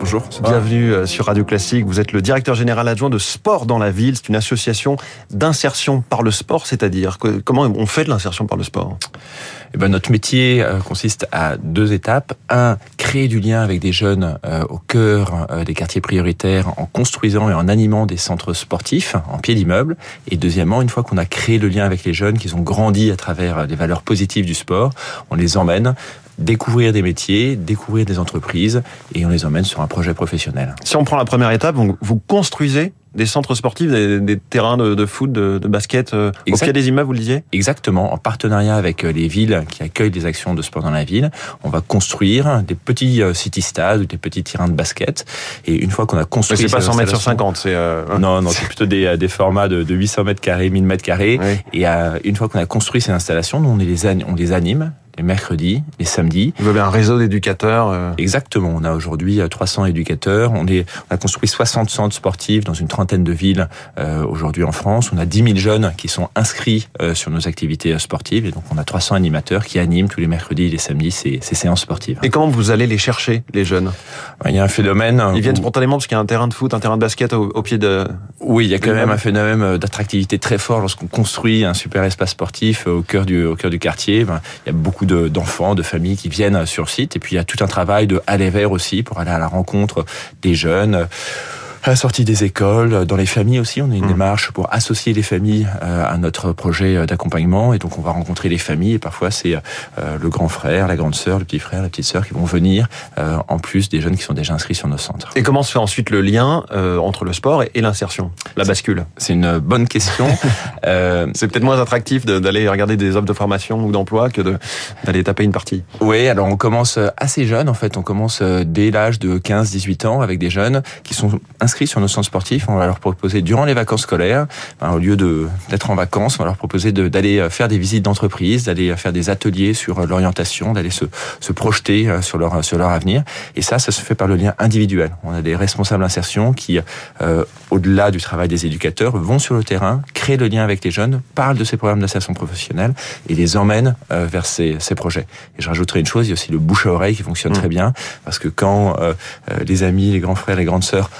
Bonjour. Bienvenue euh, sur Radio Classique. Vous êtes le directeur général adjoint de Sport dans la ville. C'est une association d'insertion par le sport, c'est-à-dire comment on fait de l'insertion par le sport? Eh ben, Notre métier euh, consiste à deux étapes. Un, créer du lien avec des jeunes euh, au cœur des quartiers prioritaires en construisant et en animant des centres sportifs en pied d'immeuble. Et deuxièmement, une fois qu'on a créé le lien avec les jeunes, qu'ils ont grandi à travers les valeurs positives du sport, on les emmène découvrir des métiers, découvrir des entreprises, et on les emmène sur un projet professionnel. Si on prend la première étape, vous construisez des centres sportifs, des, terrains de, foot, de, basket euh, au pied des immeubles, vous le disiez? Exactement, en partenariat avec euh, les villes qui accueillent des actions de sport dans la ville, on va construire des petits euh, city stades ou des petits terrains de basket. Et une fois qu'on a construit, c'est pas 100 mètres sur 50, c'est non, non, c'est plutôt des, des formats de, 800 mètres carrés, 1000 mètres carrés. Et une fois qu'on a construit ces installations, nous, on les, on les anime les mercredis, les samedis. Vous avez un réseau d'éducateurs euh Exactement. On a aujourd'hui 300 euh, éducateurs. On, est, on a construit 60 centres sportifs dans une trentaine de villes euh, aujourd'hui en France. On a 10 000 jeunes qui sont inscrits sur nos activités sportives. Et donc, on a 300 animateurs qui animent tous les mercredis et les samedis ces, ces séances sportives. Et comment vous allez les chercher, les jeunes? Il y a un phénomène... Ils viennent spontanément parce qu'il y a un terrain de foot, un terrain de basket au, pied de... Oui, il y a quand même un phénomène d'attractivité très fort lorsqu'on construit un super espace sportif au cœur du, au cœur du quartier. Ben, il y a beaucoup d'enfants, de, familles qui viennent sur site. Et puis il y a tout un travail de aller vers aussi pour aller à la rencontre des jeunes à la sortie des écoles, dans les familles aussi. On a une mmh. démarche pour associer les familles euh, à notre projet euh, d'accompagnement. Et donc, on va rencontrer les familles. Et parfois, c'est euh, le grand frère, la grande sœur, le petit frère, la petite sœur qui vont venir, en plus des jeunes qui sont déjà inscrits sur nos centres. Et comment se fait ensuite le lien entre le sport et l'insertion, la bascule? C'est une bonne question. c'est peut-être moins attractif d'aller regarder des offres de formation ou d'emploi que d'aller taper une partie. Oui, alors on commence assez jeune. En fait, on commence dès l'âge de 15-18 ans avec des jeunes qui sont inscrits sur nos centres sportifs, on va leur proposer durant les vacances scolaires, ben, au lieu de d'être en vacances, on va leur proposer d'aller euh, faire des visites d'entreprise, d'aller euh, faire des ateliers sur euh, l'orientation, d'aller se, se projeter sur leur sur leur avenir. Et ça, ça se fait par le lien individuel. On a des responsables d'insertion qui, au-delà du travail des éducateurs, vont sur le terrain, créent le lien avec les jeunes, parlent de ces programmes d'insertion professionnelle et les emmènent vers ces, ces projets. Et je rajouterai une chose, il y a aussi le bouche à oreille qui fonctionne mmh. très bien, parce que quand les amis, les grands frères, les grandes sœurs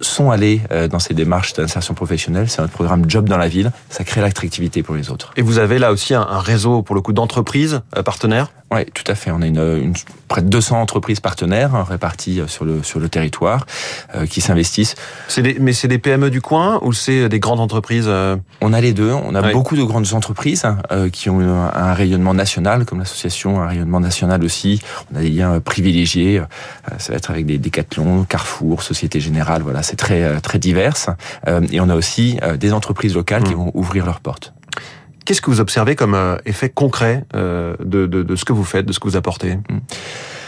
sont allés euh, dans ces démarches d'insertion professionnelle. C'est notre programme Job dans la ville. Ça crée l'attractivité pour les autres. Et vous avez là aussi un, réseau, pour le coup, d'entreprises euh, partenaires? Oui, tout à fait. On a une, une, près de 200 entreprises partenaires hein, réparties euh, sur le sur le territoire euh, qui s'investissent. Des, mais c'est des PME du coin ou c'est des grandes entreprises euh? On a les deux. On a beaucoup de grandes entreprises hein, qui ont un, rayonnement national, comme l'association, un rayonnement national aussi. On a des liens privilégiés. ça va être avec des Decathlon, Carrefour, Société Générale. Voilà, c'est très très divers. et on a aussi des entreprises locales qui mmh. vont ouvrir leurs portes. Qu'est-ce que vous observez comme euh, effet concret euh, de, de, de, ce que vous faites, de ce que vous apportez hmm.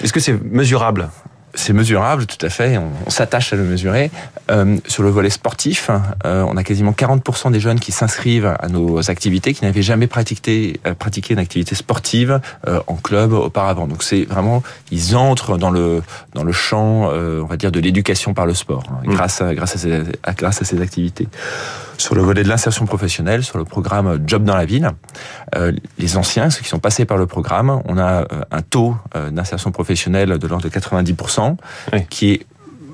Est-ce que c'est mesurable? C'est mesurable, tout à fait. On, s'attache à le mesurer. Euh, sur le volet sportif, euh, on a quasiment 40% des jeunes qui s'inscrivent à nos activités qui n'avaient jamais pratiqué, euh, pratiqué une activité sportive euh, en club auparavant. Donc c'est vraiment, ils entrent dans le dans le champ, on va dire, de l'éducation par le sport, hein, mmh. grâce à grâce à ces, grâce à ces activités. Sur le volet de l'insertion professionnelle, sur le programme Job dans la ville, les anciens, ceux qui sont passés par le programme, on a un taux d'insertion professionnelle de l'ordre de 90% qui est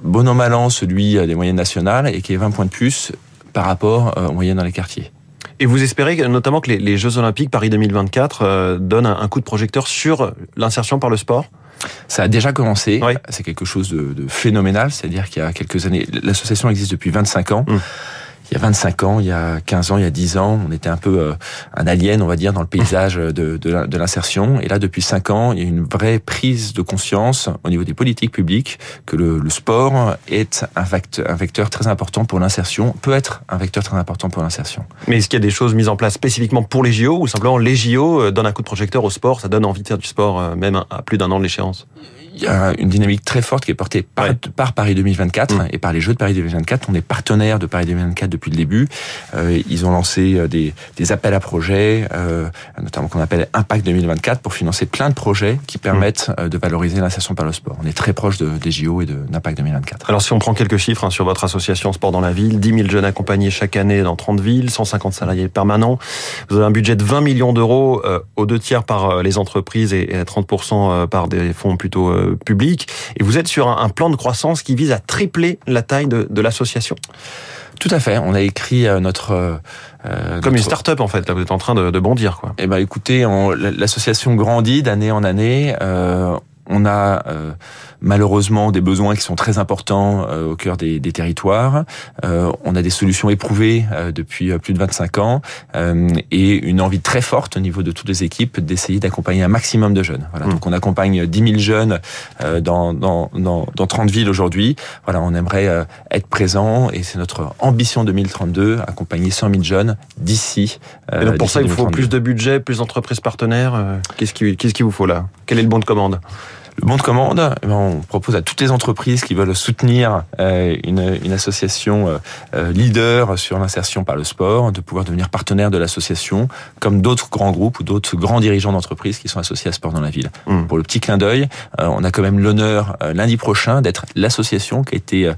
bon an mal an celui des moyennes nationales et qui est 20 points de plus par rapport euh, aux moyennes dans les quartiers. Et vous espérez notamment que les, Jeux Olympiques Paris 2024 euh, donnent un, coup de projecteur sur l'insertion par le sport? Ça a déjà commencé. C'est quelque chose de, phénoménal. C'est-à-dire qu'il y a quelques années, l'association existe depuis 25 ans. Hum il y a 25 ans, il y a 15 ans, il y a 10 ans, on était un peu euh, un alien, on va dire, dans le paysage de, de l'insertion. Et là, depuis 5 ans, il y a une vraie prise de conscience au niveau des politiques publiques que le, le sport est un vecteur, un vecteur très important pour l'insertion, peut être un vecteur très important pour l'insertion. Mais est-ce qu'il y a des choses mises en place spécifiquement pour les JO ou simplement les JO euh, donnent un coup de projecteur au sport, ça donne envie de faire du sport euh, même à plus d'un an de l'échéance? Y a une dynamique très forte qui est portée par, Ouais. par Paris 2024 Mm. et par les Jeux de Paris 2024. On est partenaire de Paris 2024 depuis le début. Euh, ils ont lancé euh, des, des appels à projets, euh, notamment qu'on appelle Impact 2024, pour financer plein de projets qui permettent de valoriser l'insertion par le sport. On est très proche de, des JO et de d'Impact 2024. Alors si on prend quelques chiffres hein, sur votre association Sport dans la ville, 10 000 jeunes accompagnés chaque année dans 30 villes, 150 salariés permanents. Vous avez un budget de 20 millions d'euros, euh, aux deux tiers par les entreprises et, et à 30% euh, par des fonds plutôt euh, publics. Et vous êtes sur un, un plan de croissance qui vise à tripler la taille de, de l'association? Tout à fait. On a écrit euh, notre euh, Comme une start-up en fait, là vous êtes en train de, de bondir quoi. Eh ben, écoutez, on- l'association grandit d'année en année. Euh, on a euh, malheureusement des besoins qui sont très importants euh, au cœur des, des territoires. Euh, on a des solutions éprouvées euh, depuis euh, plus de 25 ans euh, et une envie très forte au niveau de toutes les équipes d'essayer d'accompagner un maximum de jeunes. Voilà, Mm. donc on accompagne 10 000 jeunes euh, dans, dans, dans, dans 30 villes aujourd'hui. Voilà, on aimerait euh, être présent et c'est notre ambition 2032, accompagner 100 000 jeunes d'ici. euh, Et donc pour ça il faut 2032. plus de budget, plus d'entreprises partenaires. euh, Qu'est-ce qui, qu'est-ce qu'il vous faut là? Quel est le bon de commande? Le bon de commande, eh ben, on propose à toutes les entreprises qui veulent soutenir euh, une, une association euh, euh, leader sur l'insertion par le sport de pouvoir devenir partenaire de l'association, comme d'autres grands groupes ou d'autres grands dirigeants d'entreprises qui sont associés à Sport dans la ville. Mm. Pour le petit clin d'œil, on a quand même l'honneur lundi prochain d'être l'association qui a été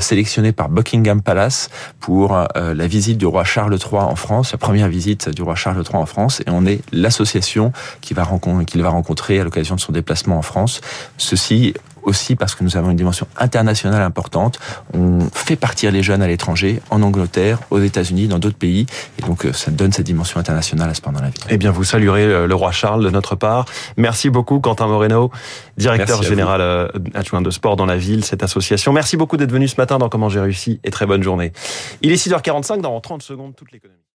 sélectionnée par Buckingham Palace pour la visite du roi Charles III en France, la première visite du roi Charles III en France, et on est l'association qui va qu'il va rencontrer à l'occasion de son déplacement en France. Ceci aussi parce que nous avons une dimension internationale importante. On fait partir les jeunes à l'étranger, en Angleterre, aux États-Unis, dans d'autres pays, et donc euh, ça donne cette dimension internationale à ce pendant la vie. Eh bien, vous saluerez euh, le roi Charles de notre part. Merci beaucoup, Quentin Moreno, directeur général euh, adjoint de sport dans la ville, cette association. Merci beaucoup d'être venu ce matin dans Comment j'ai réussi et très bonne journée. Il est 6h45, dans 30 secondes, toute l'économie.